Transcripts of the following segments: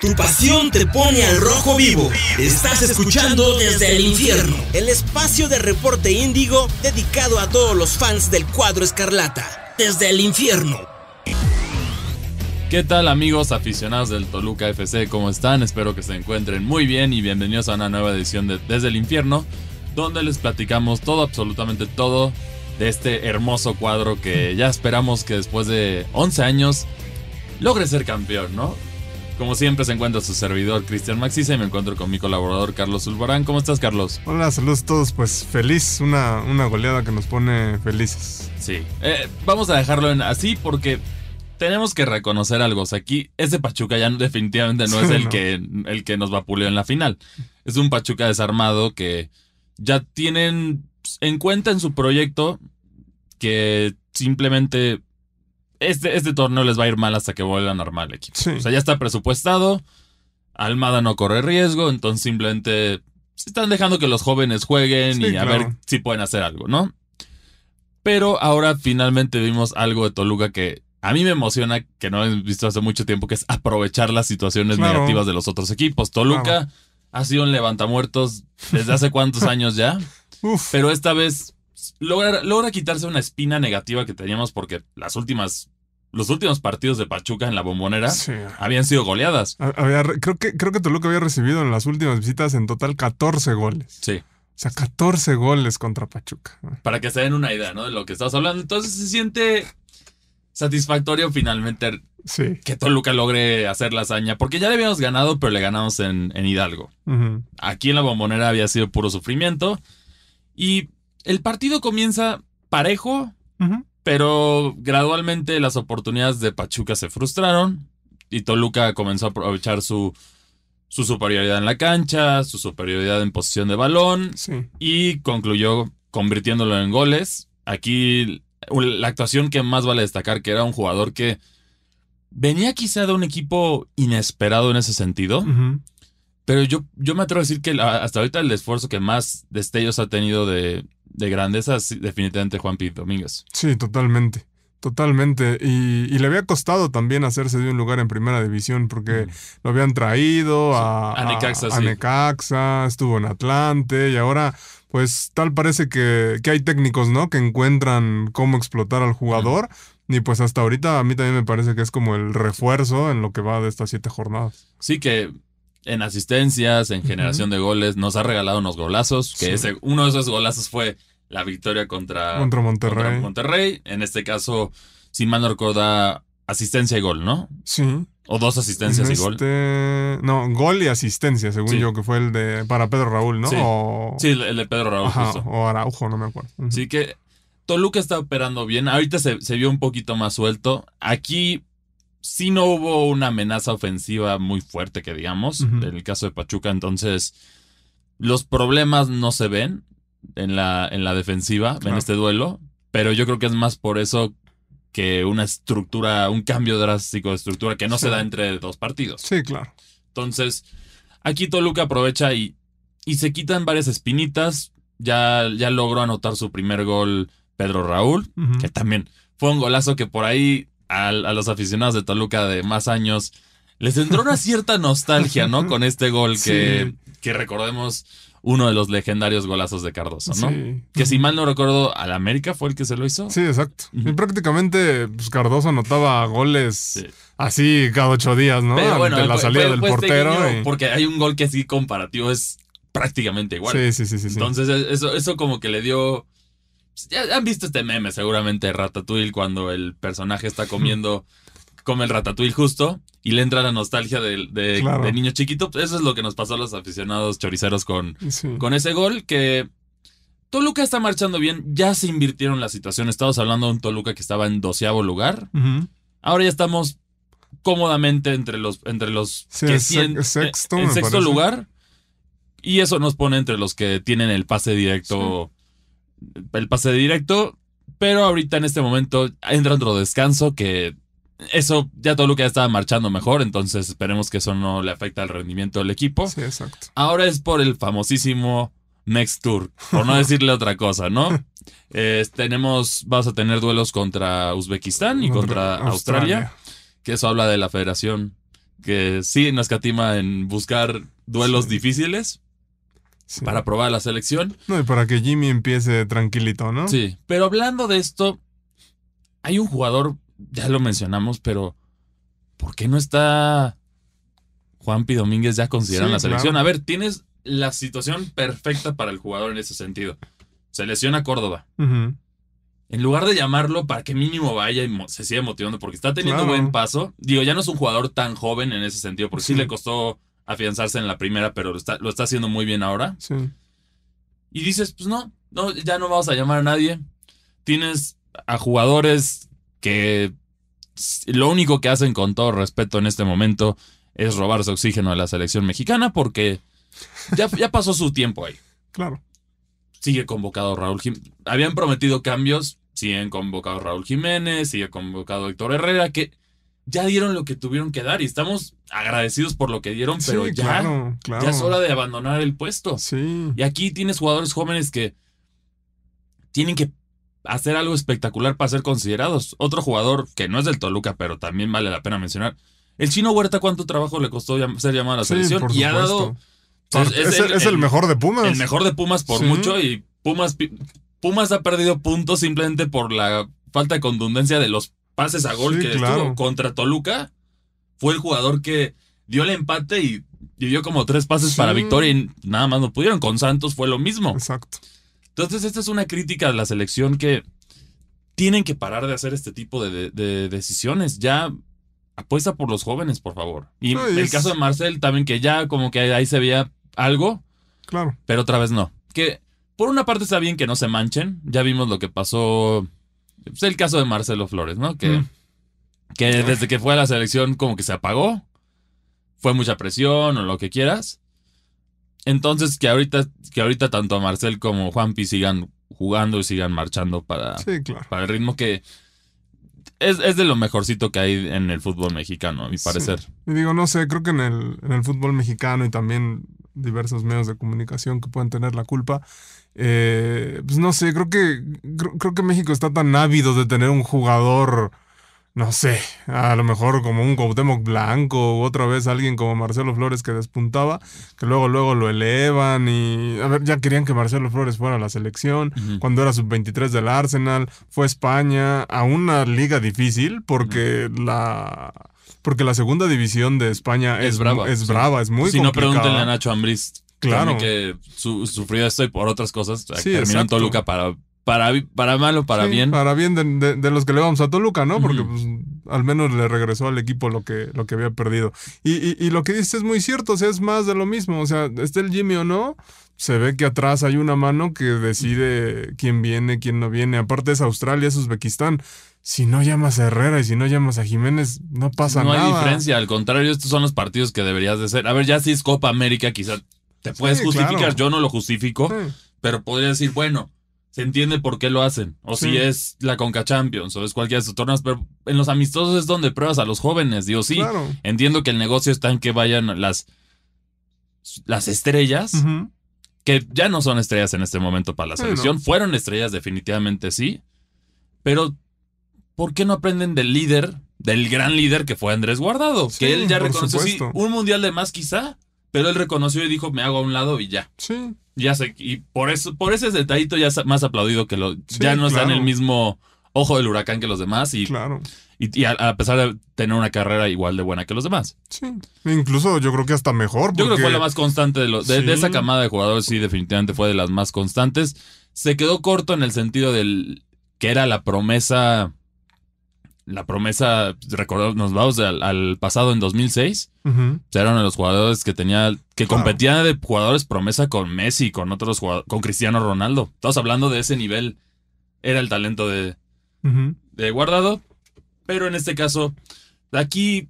Tu pasión te pone al rojo vivo. Estás escuchando desde el infierno. El espacio de reporte índigo dedicado a todos los fans del cuadro escarlata. Desde el infierno. ¿Qué tal amigos aficionados del Toluca FC? ¿Cómo están? Espero que se encuentren muy bien y bienvenidos a una nueva edición de Desde el Infierno, donde les platicamos todo, absolutamente todo, de este hermoso cuadro que ya esperamos que después de 11 años logre ser campeón, ¿no? Como siempre se encuentra su servidor Cristian Maxisa y me encuentro con mi colaborador Carlos Zulbarán. ¿Cómo estás, Carlos? Hola, saludos a todos. Pues feliz, una, una goleada que nos pone felices. Sí. Eh, vamos a dejarlo en así porque tenemos que reconocer algo. O sea, aquí ese Pachuca ya definitivamente no es el, Que, el que nos vapuleó en la final. Es un Pachuca desarmado que ya tienen en cuenta en su proyecto que simplemente este, este torneo les va a ir mal hasta que vuelvan a armar el equipo. O sea, ya está presupuestado. Almada no corre riesgo, entonces simplemente se están dejando que los jóvenes jueguen y a ver si pueden hacer algo, ¿no? Pero ahora finalmente vimos algo de Toluca que a mí me emociona, que no he visto hace mucho tiempo, que es aprovechar las situaciones negativas de los otros equipos. Toluca ha sido un levantamuertos desde hace cuántos años ya. Pero esta vez logra, logra quitarse una espina negativa que teníamos porque las últimas los últimos partidos de Pachuca en la bombonera habían sido goleadas. creo, que, creo que Toluca había recibido en las últimas visitas en total 14 goles. Sí. O sea, 14 goles contra Pachuca. Para que se den una idea, ¿no? De lo que estamos hablando. Entonces se siente satisfactorio finalmente que Toluca logre hacer la hazaña. Porque ya le habíamos ganado, pero le ganamos en, Hidalgo. Aquí en la bombonera había sido puro sufrimiento. Y el partido comienza parejo, pero gradualmente las oportunidades de Pachuca se frustraron y Toluca comenzó a aprovechar su, su superioridad en la cancha, su superioridad en posición de balón y concluyó convirtiéndolo en goles. Aquí la actuación que más vale destacar que era un jugador que venía quizá de un equipo inesperado en ese sentido. Pero yo, yo me atrevo a decir que hasta ahorita el esfuerzo que más destellos ha tenido de, de grandeza, definitivamente Juan P. Domínguez. Sí, totalmente. Totalmente. Y, le había costado también hacerse de un lugar en primera división porque lo habían traído a, a, Necaxa, a, Necaxa, estuvo en Atlante y ahora pues tal parece que, que, hay técnicos, ¿no? Que encuentran cómo explotar al jugador. Y pues hasta ahorita a mí también me parece que es como el refuerzo en lo que va de estas siete jornadas. Sí, que en asistencias, en generación de goles, nos ha regalado unos golazos, que ese, uno de esos golazos fue la victoria contra, contra Monterrey. Monterrey. En este caso, si mal no recuerdo, asistencia y gol, ¿no? Sí. O dos asistencias y gol. Este, no, gol y asistencia, según yo, que fue el de para Pedro Raúl, ¿no? Sí, o... sí el de Pedro Raúl. O Araujo, no me acuerdo. Así que Toluca está operando bien. Ahorita se, se vio un poquito más suelto. Aquí sí no hubo una amenaza ofensiva muy fuerte, que digamos, en el caso de Pachuca. Entonces, los problemas no se ven en la, en la defensiva, en este duelo. Pero yo creo que es más por eso que una estructura, un cambio drástico de estructura que no se da entre dos partidos. Sí, claro. Entonces, aquí Toluca aprovecha y, y se quitan varias espinitas. Ya, ya logró anotar su primer gol Pedro Raúl, que también fue un golazo que por ahí a, los aficionados de Toluca de más años les entró una cierta nostalgia, ¿no? Con este gol que, que recordemos uno de los legendarios golazos de Cardoso, ¿no? Que si mal no recuerdo, al América fue el que se lo hizo. Sí, exacto. Y prácticamente pues, Cardoso anotaba goles así cada ocho días, ¿no? Pero bueno, la salida del portero. Porque hay un gol que sí comparativo es prácticamente igual. Sí, sí, sí, sí. Entonces, eso, eso como que le dio ya han visto este meme seguramente Ratatouille cuando el personaje está comiendo, come el Ratatouille justo y le entra la nostalgia de, de, niño chiquito. Eso es lo que nos pasó a los aficionados choriceros con, con ese gol que... Toluca está marchando bien, ya se invirtieron la situación. Estamos hablando de un Toluca que estaba en doceavo lugar. Ahora ya estamos cómodamente entre los, entre los que sexto, en, sexto lugar. Y eso nos pone entre los que tienen el pase directo el pase directo, pero ahorita en este momento entra otro descanso que eso ya todo lo que ya estaba marchando mejor, entonces esperemos que eso no le afecte al rendimiento del equipo. Sí, exacto. Ahora es por el famosísimo Next Tour, por no decirle otra cosa, ¿no? tenemos, vamos a tener duelos contra Uzbekistán y contra, Australia, que eso habla de la Federación que sí no escatima en buscar duelos Sí. difíciles Sí. para probar la selección. No, y para que Jimmy empiece tranquilito, ¿no? Sí, pero hablando de esto, hay un jugador, ya lo mencionamos, pero ¿por qué no está Juanpi Domínguez ya considerado en Sí, la selección? claro. A ver, tienes la situación perfecta para el jugador en ese sentido. Se lesiona Córdoba. En lugar de llamarlo para que mínimo vaya y se siga motivando, porque está teniendo Claro. buen paso. Digo, ya no es un jugador tan joven en ese sentido, porque sí, Sí. le costó afianzarse en la primera, pero lo está, lo está haciendo muy bien ahora. Sí. Y dices, pues no, no, ya no vamos a llamar a nadie. Tienes a jugadores que lo único que hacen con todo respeto en este momento es robarse oxígeno de la selección mexicana porque ya, ya pasó su tiempo ahí. Claro. Sigue convocado Raúl Jiménez. Habían prometido cambios, siguen convocado Raúl Jiménez, sigue convocado Héctor Herrera, que ya dieron lo que tuvieron que dar y estamos agradecidos por lo que dieron, pero sí, ya, claro, claro. ya es hora de abandonar el puesto. Sí. Y aquí tienes jugadores jóvenes que tienen que hacer algo espectacular para ser considerados. Otro jugador que no es del Toluca, pero también vale la pena mencionar. El chino Huerta, ¿cuánto trabajo le costó ser llamado a la selección? y ha dado pues, es, el, es el mejor de Pumas. el mejor de Pumas por Sí. mucho y Pumas, Pumas ha perdido puntos simplemente por la falta de contundencia de los pases a gol Sí, que claro. estuvo contra Toluca. Fue el jugador que dio el empate y, y dio como tres pases Sí. para victoria y nada más no pudieron. Con Santos fue lo mismo. Exacto. Entonces, esta es una crítica a la selección que tienen que parar de hacer este tipo de, de- de decisiones. Ya apuesta por los jóvenes, por favor. Y No, el es- caso de Marcel también, que ya como que ahí se veía algo, Claro. pero otra vez no. Que por una parte está bien que no se manchen. Ya vimos lo que pasó. Pues, el caso de Marcelo Flores, ¿no? Que, Mm. que desde que fue a la selección como que se apagó. Fue mucha presión o lo que quieras. Entonces que ahorita, que ahorita tanto Marcel como Juanpi sigan jugando y sigan marchando para, Sí, claro. para el ritmo que es, es de lo mejorcito que hay en el fútbol mexicano, a mi Sí. parecer. Y digo, no sé, creo que en el, en el fútbol mexicano y también diversos medios de comunicación que pueden tener la culpa, eh, pues no sé, creo que, creo, creo que México está tan ávido de tener un jugador, no sé, a lo mejor como un Cuauhtémoc Blanco o otra vez alguien como Marcelo Flores que despuntaba, que luego luego lo elevan y, a ver, ya querían que Marcelo Flores fuera a la selección cuando era sub-23 del Arsenal, fue a España a una liga difícil porque la porque la segunda división de España Es es, brava, es sí. brava, es muy si no, complicada. pregúntenle a Nacho Ambriz. Claro. Que su- sufrió esto y por otras cosas. Sí, terminó en. Toluca para, para, para mal o para Sí, bien. Para bien de, de- de los que le vamos a Toluca, ¿no? Porque pues, al menos le regresó al equipo lo que, lo que había perdido. Y, y- y lo que dices es muy cierto, o sea, es más de lo mismo. O sea, esté el Jimmy o no, se ve que atrás hay una mano que decide quién viene, quién no viene. Aparte es Australia, es Uzbekistán. Si no llamas a Herrera y si no llamas a Jiménez, no pasa no nada. hay diferencia, al contrario, estos son los partidos que deberías de ser. A ver, ya si es Copa América, quizás te puedes Sí, justificar. claro. Yo no lo justifico, Sí, pero podría decir, bueno, se entiende por qué lo hacen. O Sí. si es la Conca Champions o es cualquiera de estos torneos, pero en los amistosos es donde pruebas a los jóvenes. Digo, sí, claro. entiendo que el negocio está en que vayan las, las estrellas. Que ya no son estrellas en este momento para la selección. no. Fueron estrellas, definitivamente sí. Pero, ¿por qué no aprenden del líder, del gran líder que fue Andrés Guardado? Sí, que él ya reconoció, sí, un mundial de más quizá, pero él reconoció y dijo, me hago a un lado y ya. Sí, Ya sé, y por eso, por ese detallito ya es más aplaudido que lo, Sí, ya no está en el mismo ojo del huracán que los demás y, claro. y, y a, a pesar de tener una carrera igual de buena que los demás. Sí. Incluso yo creo que hasta mejor. Yo creo que fue la más constante de, los de, esa camada de jugadores, sí, definitivamente fue de las más constantes. Se quedó corto en el sentido del que era la promesa. La promesa, recordamos, nos vamos al, al pasado en 2006. Ujú. O sea, era uno de los jugadores que tenía, que Claro. competía de jugadores promesa con Messi, con otros jugadores, con Cristiano Ronaldo. Estamos hablando de ese nivel. Era el talento de, de guardado. Pero en este caso, aquí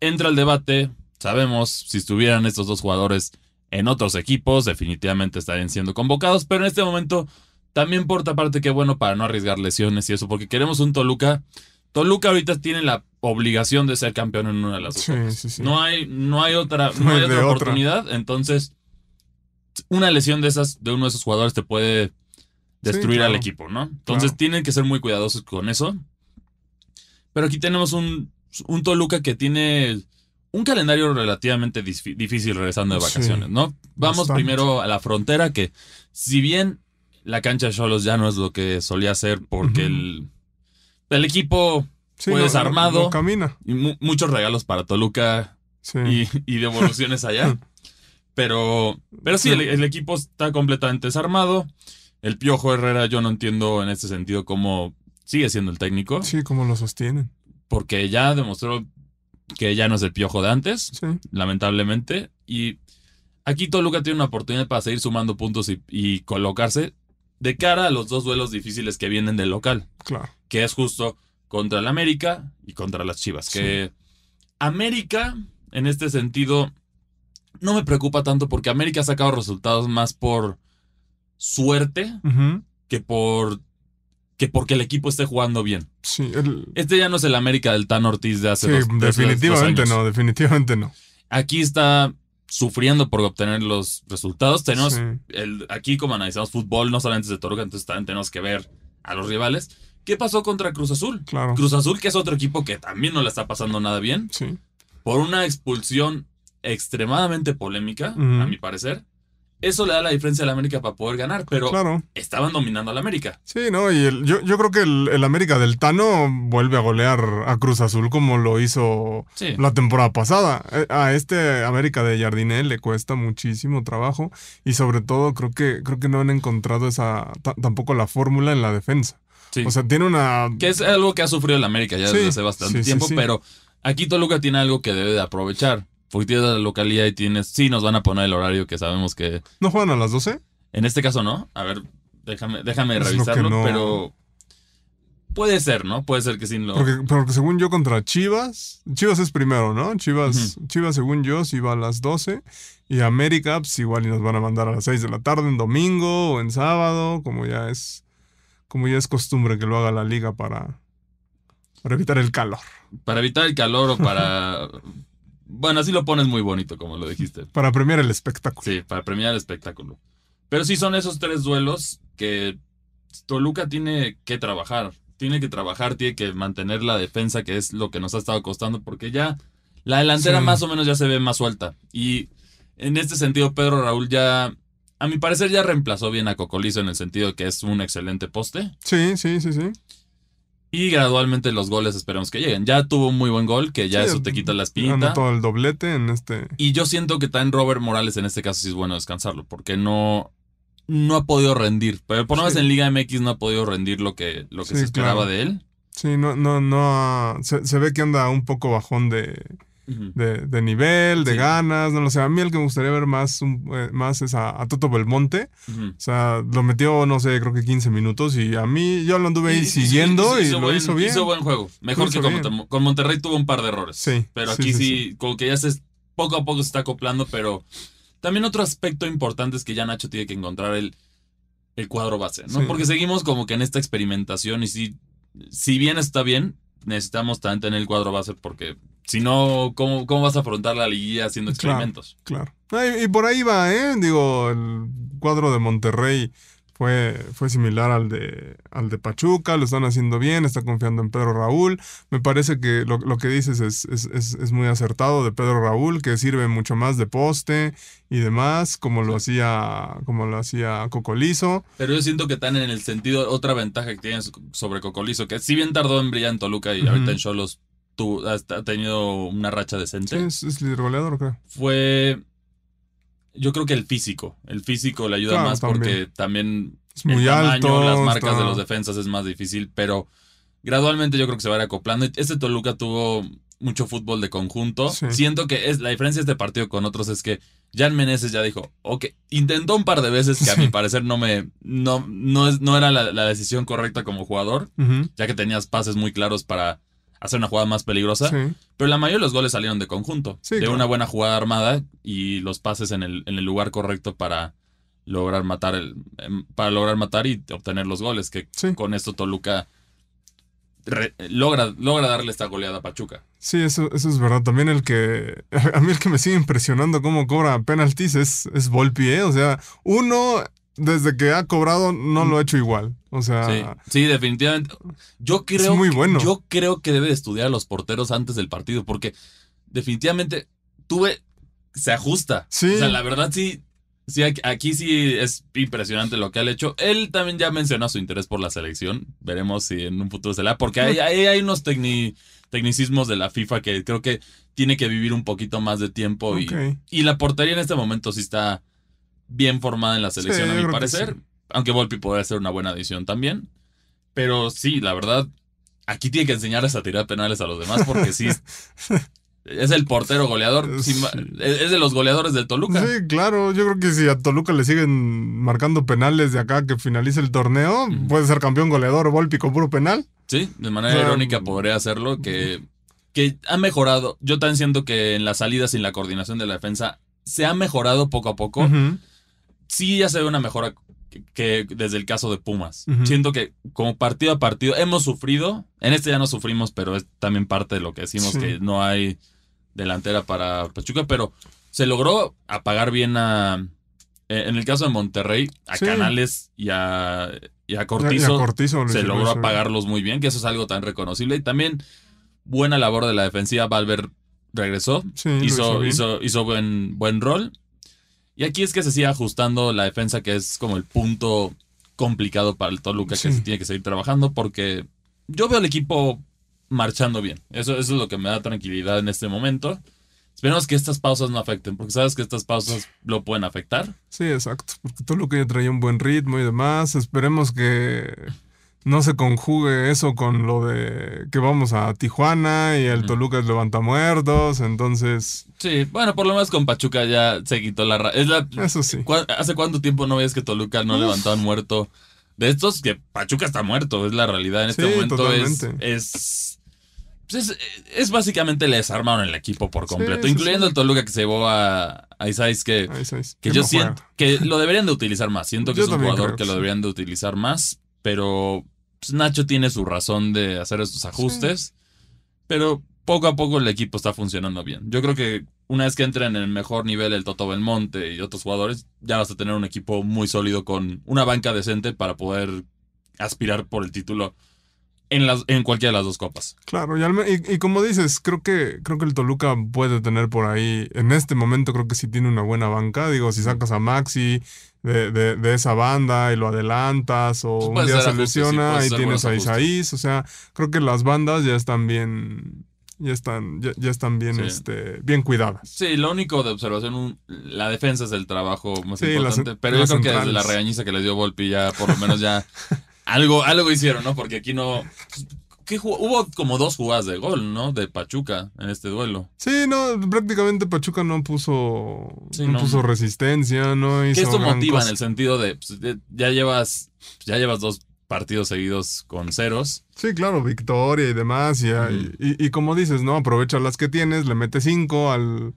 entra el debate. Sabemos, si estuvieran estos dos jugadores en otros equipos, definitivamente estarían siendo convocados. Pero en este momento, también por otra parte, qué bueno para no arriesgar lesiones y eso, porque queremos un Toluca. Toluca ahorita tiene la obligación de ser campeón en una de las dos. Sí, sí, sí. No hay, no hay otra, No no hay otra oportunidad. Entonces, una lesión de esas, de uno de esos jugadores, te puede destruir claro. al equipo, ¿no? Entonces Claro. tienen que ser muy cuidadosos con eso. Pero aquí tenemos un, un Toluca que tiene un calendario relativamente dif- difícil regresando de vacaciones, ¿no? Vamos bastante. primero a la frontera, que si bien la cancha de Cholos ya no es lo que solía ser, porque el, el equipo Sí, Fue no- desarmado. no- no camina. y mu- muchos regalos para Toluca Sí. y, y devoluciones allá. Pero, pero sí, el, el equipo está completamente desarmado. El Piojo Herrera, yo no entiendo en este sentido cómo sigue siendo el técnico, Sí, como lo sostienen. porque ya demostró que ya no es el Piojo de antes, Sí. lamentablemente. Y aquí Toluca tiene una oportunidad para seguir sumando puntos y, y colocarse de cara a los dos duelos difíciles que vienen del local, Claro. que es justo contra el América y contra las Chivas. Sí. Que América, en este sentido, no me preocupa tanto porque América ha sacado resultados más por suerte que por que porque el equipo esté jugando bien. Sí, el- Este ya no es el América del Tan Ortiz de hace sí, dos, definitivamente años. no, definitivamente no. Aquí está sufriendo por obtener los resultados. Tenemos Sí. el, aquí como analizamos fútbol, no solamente de Toluca, entonces también tenemos que ver a los rivales. ¿Qué pasó contra Cruz Azul? Claro. Cruz Azul, que es otro equipo que también no le está pasando nada bien, Sí. por una expulsión extremadamente polémica, a mi parecer. Eso le da la diferencia a la América para poder ganar, pero Claro. estaban dominando a la América. Sí, no, y el- yo, yo creo que el, el América del Tano vuelve a golear a Cruz Azul como lo hizo Sí. la temporada pasada. Eh, A este América de Jardinel le cuesta muchísimo trabajo y sobre todo creo que creo que no han encontrado esa ta- tampoco la fórmula en la defensa. Sí. O sea, tiene una que es algo que ha sufrido el América ya Sí, desde hace bastante tiempo, pero aquí Toluca tiene algo que debe de aprovechar. Porque tienes la localidad y tienes. Sí, nos van a poner el horario que sabemos que. ¿No juegan a las 12? En este caso no. A ver, déjame, déjame Es revisarlo, no- pero. Puede ser, ¿no? Puede ser que sí lo. Porque, porque según yo contra Chivas, Chivas es primero, ¿no? Chivas, Chivas según yo sí va a las 12 y América pues igual y nos van a mandar a las 6 de la tarde en domingo o en sábado, como ya es como ya es costumbre que lo haga la liga para para evitar el calor, Para evitar el calor o para. bueno, así lo pones muy bonito, como lo dijiste. para premiar el espectáculo. Sí, para premiar el espectáculo. Pero sí son esos tres duelos que Toluca tiene que trabajar. Tiene que trabajar, tiene que mantener la defensa, que es lo que nos ha estado costando, porque ya la delantera Sí. más o menos ya se ve más suelta. Y en este sentido, Pedro Raúl ya, a mi parecer, ya reemplazó bien a Cocolizo en el sentido que es un excelente poste. Sí, sí, sí, sí. Y gradualmente los goles esperemos que lleguen. Ya tuvo un muy buen gol, que ya Sí, eso te quita la espinita. Anotó el doblete en este Y yo siento que también Robert Morales en este caso sí es bueno descansarlo, porque no, no ha podido rendir. Pero por lo menos Sí. en Liga MX no ha podido rendir lo que, lo que Sí, se esperaba claro. de él. Sí, no no no se, se ve que anda un poco bajón de De, de nivel, de Sí. ganas, no lo sé. A mí el que me gustaría ver más, un- eh, más es a, a Toto Belmonte. O sea, lo metió, no sé, creo que 15 minutos y a mí yo lo anduve ahí siguiendo y, lo buen- hizo bien. Hizo buen juego. Mejor que con, Monterrey tuvo un par de errores. Sí, Pero aquí sí, sí, como que ya se poco a poco se está acoplando, pero también otro aspecto importante es que ya Nacho tiene que encontrar el, el cuadro base, ¿no? Porque seguimos como que en esta experimentación y si, si bien está bien, necesitamos también tener el cuadro base porque si no, ¿cómo, cómo vas a afrontar la liguilla haciendo experimentos? Claro. Y, y por ahí va, ¿eh? Digo, el cuadro de Monterrey fue, fue similar al de, al de Pachuca, lo están haciendo bien, está confiando en Pedro Raúl. Me parece que lo, lo que dices es, es, es- es muy acertado de Pedro Raúl, que sirve mucho más de poste y demás, como lo hacía, como lo hacía Cocolizo. Pero yo siento que están en el sentido, otra ventaja que tienen sobre Cocolizo, que si bien tardó en brillar en Toluca y ahorita en Cholos tu- ha ha tenido una racha decente. Sí, es, es líder goleador, creo. fue yo creo que el físico, el físico le ayuda Claro, más también. porque también Es muy el tamaño, alto. las marcas está- de los defensas es más difícil, pero gradualmente yo creo que se va a ir acoplando. Este Toluca tuvo mucho fútbol de conjunto. Sí. Siento que es la diferencia de este partido con otros es que Jan Meneses ya dijo, ok, intentó un par de veces que a mi parecer no me no no es no era la, la decisión correcta como jugador, ya que tenías pases muy claros para hacer una jugada más peligrosa. Sí. Pero la mayoría de los goles salieron de conjunto. Sí, de claro. una buena jugada armada y los pases en el, en el lugar correcto para lograr matar el, em, para lograr matar y obtener los goles. Que Sí. con esto Toluca re- logra, logra darle esta goleada a Pachuca. Sí, eso, eso es verdad. También el que. A mí el que me sigue impresionando cómo cobra penaltis es, es Volpi, ¿eh? O sea, uno, desde que ha cobrado, no lo ha hecho igual. O sea. Sí, sí, definitivamente. Yo creo, muy bueno. yo creo que debe de estudiar a los porteros antes del partido porque definitivamente tuve, se ajusta. Sí. O sea, la verdad sí, sí, aquí, sí es impresionante lo que ha hecho. Él también ya mencionó su interés por la selección. Veremos si en un futuro se la, porque hay, hay, hay unos tecni- tecnicismos de la FIFA que creo que tiene que vivir un poquito más de tiempo y, y la portería en este momento sí está bien formada en la selección, Sí, a mi que parecer. sí. Aunque Volpi podría ser una buena adición también. Pero sí, la verdad, aquí tiene que enseñarles a tirar penales a los demás porque sí. es el portero goleador. sí, es de los goleadores del Toluca. Sí, claro. Yo creo que si a Toluca le siguen marcando penales de acá que finalice el torneo, puede ser campeón goleador Volpi con puro penal. Sí, de manera irónica podría hacerlo. Que, que ha mejorado. Yo también siento que en las salidas y en la coordinación de la defensa se ha mejorado poco a poco. Sí ya se ve una mejora que, desde el caso de Pumas. Siento que como partido a partido hemos sufrido. En este ya no sufrimos, pero es también parte de lo que decimos Sí. que no hay delantera para Pachuca, pero se logró apagar bien a... eh, En el caso de Monterrey, a Sí. Canales y a, y a y Cortizo, se logró apagarlos muy bien, que eso es algo tan reconocible. Y también buena labor de la defensiva. Valver regresó, Sí, hizo, hizo, hizo buen, buen rol. Y aquí es que se sigue ajustando la defensa, que es como el punto complicado para el Toluca, que se tiene que seguir trabajando, porque yo veo al equipo marchando bien. Eso, eso es lo que me da tranquilidad en este momento. Esperemos que estas pausas no afecten, porque sabes que estas pausas lo pueden afectar. Sí, exacto. Porque Toluca ya traía un buen ritmo y demás. Esperemos que no se conjugue eso con lo de que vamos a Tijuana y el. Toluca es levantamuertos. Entonces, Sí, bueno, por lo menos con Pachuca ya se quitó la... ra- Es la eso sí. ¿Cuá- ¿Hace cuánto tiempo no ves que Toluca no Uf. levantaban muerto? De estos que Pachuca está muerto, es la realidad. En este Sí, momento es, pues es. es básicamente le desarmaron el equipo por completo, sí, incluyendo el Toluca que se llevó a, a Isais, que, que que yo siento juega. que lo deberían de utilizar más. Siento que Yo es un jugador creo que lo deberían de utilizar más, pero pues, Nacho tiene su razón de hacer estos ajustes, pero poco a poco el equipo está funcionando bien. Yo creo que una vez que entren en el mejor nivel el Toto Belmonte y otros jugadores, ya vas a tener un equipo muy sólido con una banca decente para poder aspirar por el título en, las, en cualquiera de las dos copas. Claro, y, y- y como dices, creo que, creo que el Toluca puede tener por ahí, en este momento creo que sí tiene una buena banca. Digo, si sacas a Maxi de, de- de esa banda y lo adelantas o un puedes día se sí, lesiona puedes y tienes a. Isaís, o sea, creo que las bandas ya están bien, ya están, ya, ya están bien, Sí. este, bien cuidadas. Sí, lo único de observación, un- la defensa es el trabajo más Sí, las- importante. pero yo creo que desde la regañiza que les dio Volpi ya por lo menos ya algo, algo hicieron, ¿no? Porque aquí no... ¿qué? Hubo como dos jugadas de gol, ¿no? De Pachuca en este duelo. Sí, no, prácticamente Pachuca no puso, Sí, no no. puso resistencia, no hizo Que esto motiva en el sentido de, pues, de- ya llevas ya llevas dos partidos seguidos con ceros. Sí, claro, victoria y demás. Y, y, y como dices, ¿no? Aprovecha las que tienes, le metes cinco al,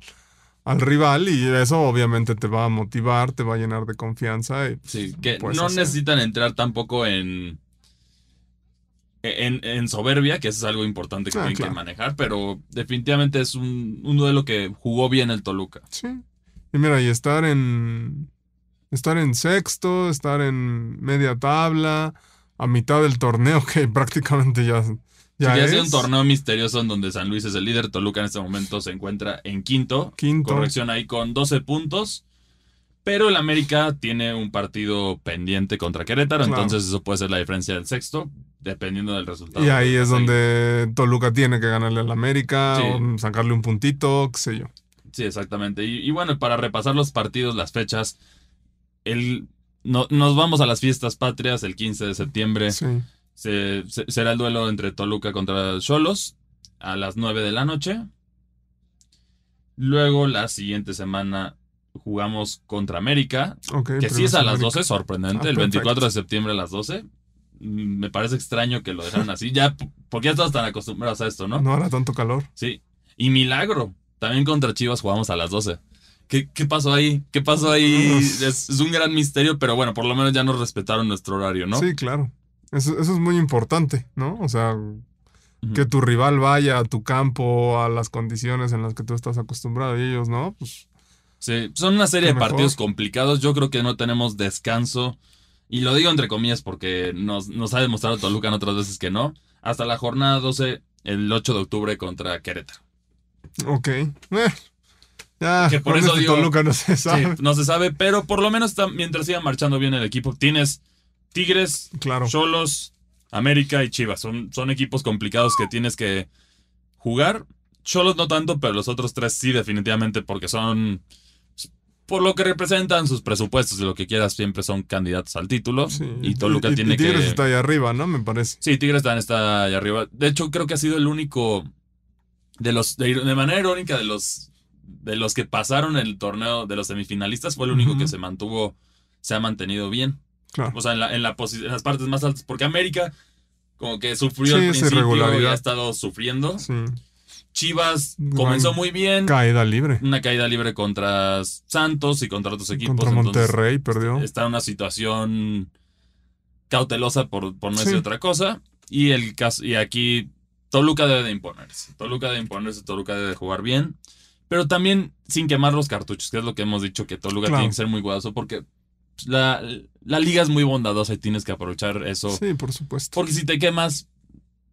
al rival y eso obviamente te va a motivar, te va a llenar de confianza. y, Sí, que no hacer. necesitan entrar tampoco en, en, en soberbia, que eso es algo importante que Ah, tienen claro. que manejar, pero definitivamente es un, un duelo que jugó bien el Toluca. sí. Y mira, y estar en. Estar en sexto, estar en media tabla, a mitad del torneo, que prácticamente ya. Ya Ya es. un torneo misterioso en donde San Luis es el líder, Toluca en este momento se encuentra en quinto, Quinto. corrección ahí con 12 puntos, pero el América tiene un partido pendiente contra Querétaro, Claro. entonces eso puede ser la diferencia del sexto, dependiendo del resultado. Y ahí es donde Toluca tiene que ganarle al América, Sí. o sacarle un puntito, qué sé yo. Sí, exactamente. Y, y bueno, para repasar los partidos, las fechas, el, no- nos vamos a las fiestas patrias el 15 de septiembre. Sí. Se- se- será el duelo entre Toluca contra Cholos a las 9 de la noche. Luego, la siguiente semana, jugamos contra América, que sí es a las América. 12, sorprendente. Ah, el 24 perfecto. de septiembre a las 12. Mm, Me parece extraño que lo dejaran así, ya, porque ya estamos tan acostumbrados a esto, ¿no? No hará tanto calor. Sí. Y milagro. También contra Chivas jugamos a las 12. ¿Qué, qué pasó ahí? ¿Qué pasó ahí? Es, es un gran misterio, pero bueno, por lo menos ya nos respetaron nuestro horario, ¿no? Sí, claro. Eso, eso es muy importante, ¿no? O sea, que tu rival vaya a tu campo, a las condiciones en las que tú estás acostumbrado y ellos, ¿no? Pues Sí, son una serie de mejor. partidos complicados. Yo creo que no tenemos descanso. Y lo digo entre comillas porque nos, nos ha demostrado Toluca en otras veces que no. Hasta la jornada 12, el 8 de octubre contra Querétaro. Ok. Eh, ya, Que por eso digo- Toluca no se Sí, sabe. no se sabe, pero por lo menos mientras siga marchando bien el equipo, tienes Tigres, Claro. Cholos, América y Chivas. Son, son equipos complicados que tienes que jugar. Cholos no tanto, pero los otros tres sí, definitivamente, porque son. Por lo que representan sus presupuestos y lo que quieras, siempre son candidatos al título. Sí. Y Toluca y- y tiene Tigres que. está ahí arriba, ¿no? Me parece. Sí, Tigres está ahí arriba. De hecho, creo que ha sido el único de los de, de manera irónica de los de los que pasaron el torneo de los semifinalistas fue el único que se mantuvo se ha mantenido bien. Claro. O sea, en, la, en, la en las partes más altas porque América como que sufrió Sí, al principio y ha estado sufriendo. Sí. Chivas comenzó muy bien, Caída libre. una caída libre contra Santos y contra otros equipos. Contra entonces Monterrey perdió. está en una situación cautelosa por, por no decir Sí. otra cosa. Y el caso, y aquí Toluca debe de imponerse. Toluca debe imponerse, Toluca debe de jugar bien. Pero también sin quemar los cartuchos, que es lo que hemos dicho, que Toluca Claro. tiene que ser muy cuidadoso porque la, la liga es muy bondadosa y tienes que aprovechar eso. Sí, por supuesto. Porque si te quemas,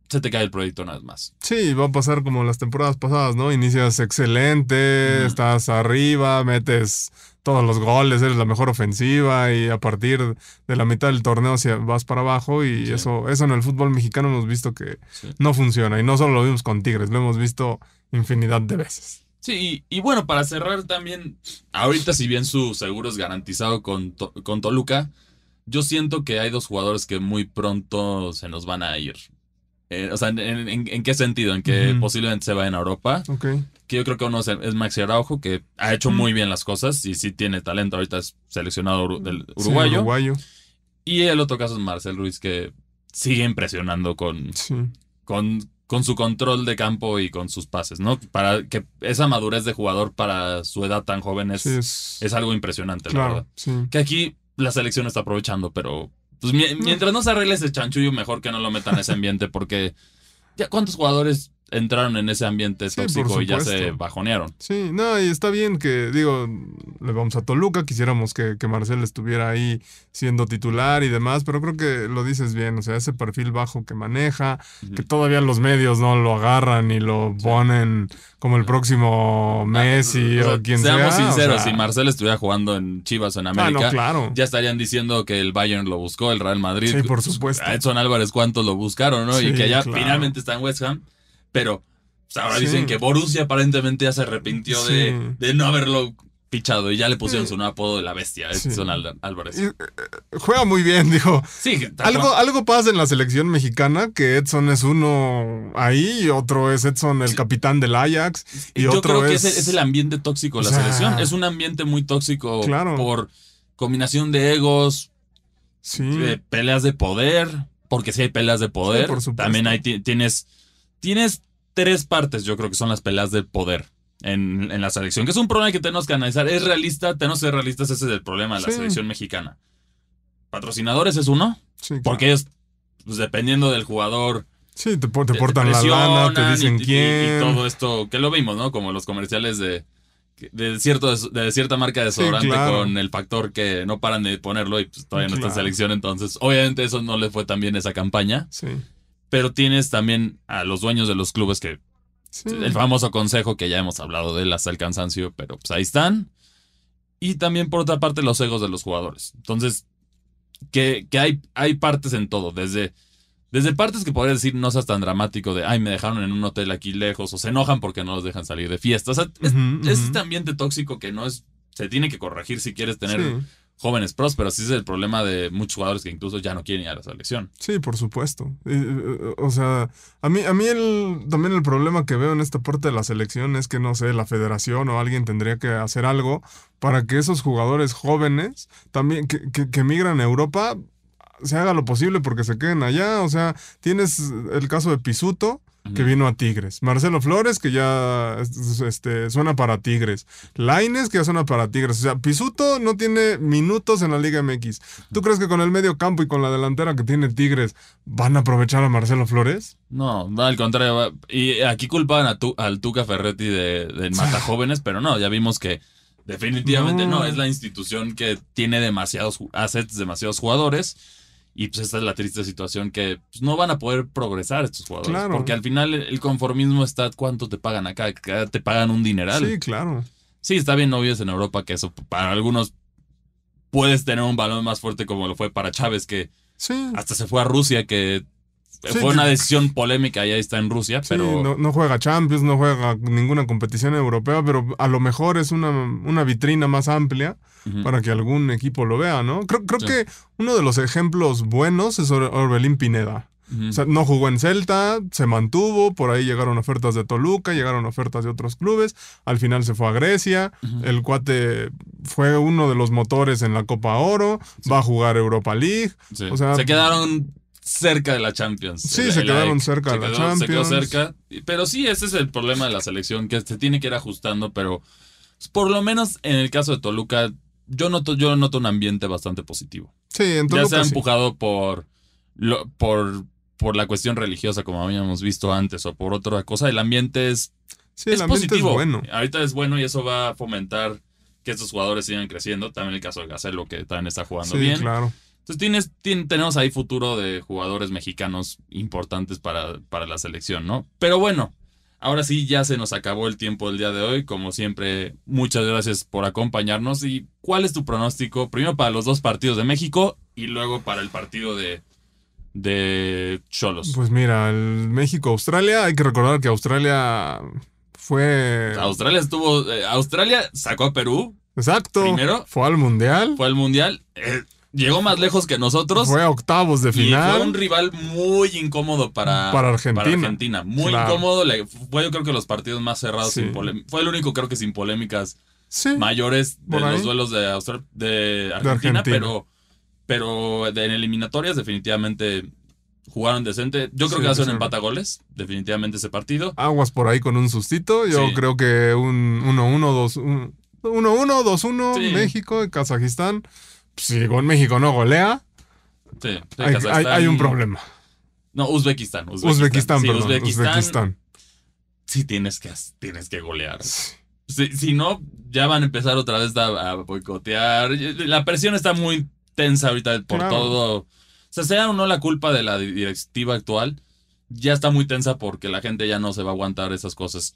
se te cae el proyecto vez más. Sí, va a pasar como las temporadas pasadas, ¿no? Inicias excelente, estás arriba, metes todos los goles, eres la mejor ofensiva y a partir de la mitad del torneo vas para abajo y Sí. eso, eso en el fútbol mexicano hemos visto que Sí. no funciona y no solo lo vimos con Tigres, lo hemos visto infinidad de veces. Sí, y, y bueno, para cerrar también, ahorita si bien su seguro es garantizado con, To- con Toluca, yo siento que hay dos jugadores que muy pronto se nos van a ir. Eh, o sea, ¿en, en- en qué sentido? En que posiblemente se vayan a Europa. Ok. Que yo creo que uno es, es Maxi Araujo, que ha hecho muy bien las cosas y sí tiene talento. Ahorita es seleccionado del Sí, uruguayo. uruguayo. Y el otro caso es Marcel Ruiz, que sigue impresionando con, Sí. con, con su control de campo y con sus pases, ¿no? Para que esa madurez de jugador para su edad tan joven es, Sí, es, es algo impresionante, la claro, verdad. sí. Que aquí la selección está aprovechando, pero pues, mi- mientras no se arregle ese chanchullo, mejor que no lo metan en ese ambiente, porque ya cuántos jugadores entraron en ese ambiente Sí, tóxico y ya se bajonearon. Sí, no, y está bien que, digo, le vamos a Toluca, quisiéramos que, que Marcel estuviera ahí siendo titular y demás, pero creo que lo dices bien, o sea, ese perfil bajo que maneja, que todavía los medios no lo agarran y lo ponen como el próximo Messi Ah, O sea, o quien seamos sea. o sinceros, sea, si Marcel estuviera jugando en Chivas o en Ah, América, no, claro. ya estarían diciendo que el Bayern lo buscó, el Real Madrid. Sí, por supuesto. A Edson Álvarez, ¿cuántos lo buscaron, no? y que claro. finalmente está en West Ham. Pero pues, ahora Sí. dicen que Borussia aparentemente ya se arrepintió de, Sí. de no haberlo fichado y ya le pusieron su nuevo apodo de la bestia. Edson Álvarez. Y, eh, juega muy bien, dijo. Sí, Algo, algo pasa en la selección mexicana, que Edson es uno ahí, y otro es Edson, el capitán del Ajax, y Yo otro creo que es... es, el- ambiente tóxico de la O sea, selección. Es un ambiente muy tóxico Claro. por combinación de egos, Sí. de peleas de poder, porque si hay peleas de poder, por también hay, ti- tienes, tienes tres partes, yo creo que son las peleas de poder en, en la selección, que es un problema que tenemos que analizar. Es realista, tenemos que ser realistas, ese es el problema de la Sí. selección mexicana. Patrocinadores es uno, Sí, claro. porque ellos, pues, dependiendo del jugador, Sí, te, po- te te- portan te la lana, te dicen y- quién. Y, todo esto, que lo vimos, ¿no? Como los comerciales de, de, cierto, de cierta marca de desodorante claro. con el factor que no paran de ponerlo y pues todavía no está en selección. Entonces, obviamente eso no le fue tan bien esa campaña. Sí. Pero tienes también a los dueños de los clubes que sí. el famoso consejo que ya hemos hablado de él hasta el cansancio, pero pues ahí están. Y también por otra parte los egos de los jugadores. Entonces, que, que hay, hay partes en todo, desde, desde partes que podrías decir no seas tan dramático de, ay, me dejaron en un hotel aquí lejos, o se enojan porque no los dejan salir de fiesta. O sea, es, este ambiente tóxico que no es, se tiene que corregir si quieres tener Sí. Jóvenes prósperos. Ese es el problema de muchos jugadores que incluso ya no quieren ir a la selección. Sí, por supuesto. Y, eh, o sea, a mí, a mí el, también el problema que veo en esta parte de la selección es que, no sé, la federación o alguien tendría que hacer algo para que esos jugadores jóvenes también que, que, que migran a Europa se haga lo posible porque se queden allá. O sea, tienes el caso de Pisuto, que vino a Tigres. Marcelo Flores, que ya es- este, suena para Tigres. Laines, que ya suena para Tigres. O sea, Pisuto no tiene minutos en la Liga MX. ¿Tú crees que con el medio campo y con la delantera que tiene Tigres van a aprovechar a Marcelo Flores? No, al contrario. Y aquí culpaban a tu, al Tuca Ferretti de, de mata jóvenes, pero no, ya vimos que definitivamente no. No. es la institución que tiene demasiados assets, demasiados jugadores. Y pues esta es la triste situación que pues, no van a poder progresar estos jugadores. Claro. Porque al final el conformismo está cuánto te pagan acá, Acá te pagan un dineral. Sí, claro. Sí, está bien obvio en Europa que eso para algunos puedes tener un balón más fuerte como lo fue para Chávez, que Sí. hasta se fue a Rusia, que Sí, fue una decisión polémica y ahí está en Rusia, Sí, pero no, no juega Champions, no juega ninguna competición europea, pero a lo mejor es una, una vitrina más amplia para que algún equipo lo vea, ¿no? Creo, creo Sí. que uno de los ejemplos buenos es Or- Orbelín Pineda. O sea, no jugó en Celta, se mantuvo, por ahí llegaron ofertas de Toluca, llegaron ofertas de otros clubes, al final se fue a Grecia, el cuate fue uno de los motores en la Copa Oro, va a jugar Europa League, o sea- se quedaron cerca de la Champions. Sí, El- se el quedaron cerca Se de la quedó- Se quedó Champions. cerca. Pero sí, ese es el problema de la selección, que se tiene que ir ajustando, pero pues, por lo menos en el caso de Toluca, yo noto, yo noto un ambiente bastante positivo. sí, en ya se ha sí. empujado por, lo- por, por la cuestión religiosa, como habíamos visto antes, o por otra cosa. El ambiente es, Sí, el es ambiente positivo. es bueno. Ahorita es bueno y eso va a fomentar que estos jugadores sigan creciendo. También el caso de Gacelo, que también está jugando Sí, bien. claro. Entonces tienes, tien- tenemos ahí futuro de jugadores mexicanos importantes para, para la selección, ¿no? Pero bueno, ahora sí ya se nos acabó el tiempo del día de hoy. Como siempre, muchas gracias por acompañarnos. ¿Y cuál es tu pronóstico? Primero para los dos partidos de México y luego para el partido de, de Cholos. Pues mira, el México-Australia, hay que recordar que Australia fue... Australia estuvo. eh, Australia sacó a Perú, Exacto. primero. Fue al Mundial. fue al Mundial, eh, llegó más lejos que nosotros. Fue a octavos de Y fue final. un rival muy incómodo para, Para Argentina. Argentina. Muy Claro. incómodo. le- fue yo creo que los partidos más cerrados. Sí. sin fue el único creo que sin polémicas Sí. mayores de los duelos de, Austra- de Argentina, Argentina. pero pero de- en eliminatorias definitivamente jugaron decente. Yo creo Sí, que va a ser un empate a goles, definitivamente ese partido. Aguas por ahí con un sustito. Yo Sí. creo que un 1-1, 2-1, 1-1, 2-1, Sí. México y Kazajistán. Si con México no golea, Sí, sí, hay, hay- Kazajstán- hay un problema. No, Uzbekistán. Uzbekistán, Uzbekistán, Sí, perdón. Uzbekistán, Uzbekistán. sí tienes que, tienes que golear. Si, si no, ya van a empezar otra vez a, a boicotear. La presión está muy tensa ahorita por Claro. todo. O sea, sea o no la culpa de la di- directiva actual, ya está muy tensa porque la gente ya no se va a aguantar esas cosas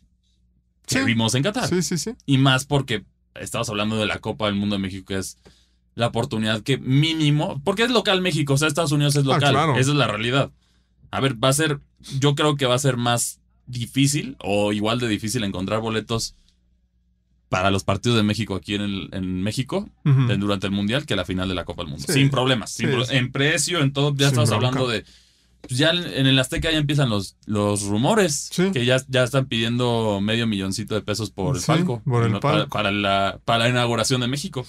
que Sí. vimos en Qatar. Sí, sí, sí. Y más porque estamos hablando de la Copa del Mundo de México, que es la oportunidad que mínimo, porque es local México, o sea, Estados Unidos es Ah, local, claro. esa es la realidad. A ver, va a ser, yo creo que va a ser más difícil o igual de difícil encontrar boletos para los partidos de México aquí en, el- en México durante el Mundial que la final de la Copa del Mundo. Sí. Sin problemas, sin Sí, pro- sí. en precio, en todo, ya Sin estamos bronca. hablando de... pues ya en el Azteca ya empiezan los, los rumores que ya, ya están pidiendo medio milloncito de pesos por el Sí, palco. por el No, para- palco. Para, la, para la inauguración de México.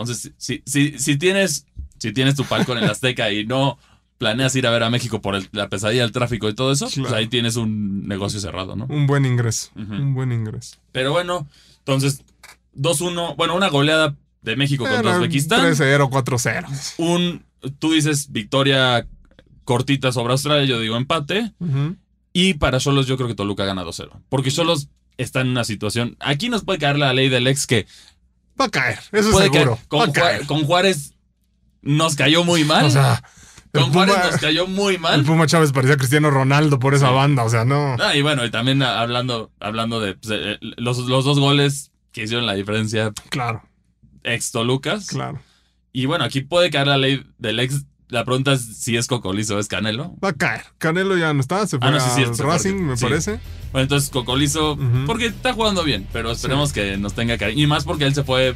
Entonces, si, si, si tienes, si tienes tu palco en el Azteca y no planeas ir a ver a México por el- la pesadilla del tráfico y todo eso, pues ahí tienes un negocio cerrado, ¿no? Un buen ingreso. Un buen ingreso. Pero bueno, entonces, 2-1, bueno, una goleada de México contra Uzbekistán. 3-0, 4-0. Un, tú dices victoria cortita sobre Australia, yo digo empate. Y para Cholos yo creo que Toluca gana 2-0. Porque Cholos está en una situación... Aquí nos puede caer la ley del ex que Va a caer, eso puede seguro. caer. Con, Va a caer. Juá- con Juárez nos cayó muy mal. O sea, el con Juárez nos cayó muy el mal. Puma Chávez parecía Cristiano Ronaldo por esa Sí. banda. O sea, no. Ah, y bueno, y también hablando, hablando de pues, eh, los, los dos goles que hicieron la diferencia Claro, ex Tolucas. claro. Y bueno, aquí puede caer la ley del ex. La pregunta es si es Cocolizo o es Canelo. Va a caer. Canelo ya no está, se fue Ah, no, sí, Racing, me sí. parece. Bueno, entonces Cocolizo, porque está jugando bien, pero esperemos que nos tenga cariño. Y más porque él se fue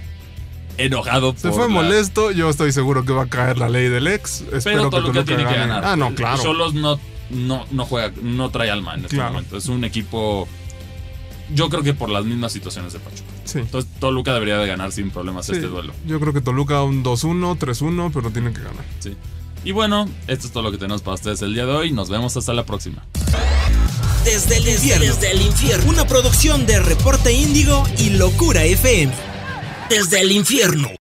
enojado. Se por fue la- molesto, yo estoy seguro que va a caer la ley del ex. Espero Pero que Toluca Toluca tiene que gane. ganar. Ah, no, claro. Cholos no, no, no juega, no trae alma en este Claro. momento. Es un equipo. Yo creo que por las mismas situaciones de Pachuca. Sí. Entonces Toluca debería de ganar sin problemas Sí, este duelo. Yo creo que Toluca un 2-1, 3-1, pero tiene que ganar. Sí. Y bueno, esto es todo lo que tenemos para ustedes el día de hoy. Nos vemos hasta la próxima. Desde el infierno. Desde el infierno. Una producción de Reporte Índigo y Locura FM. Desde el infierno.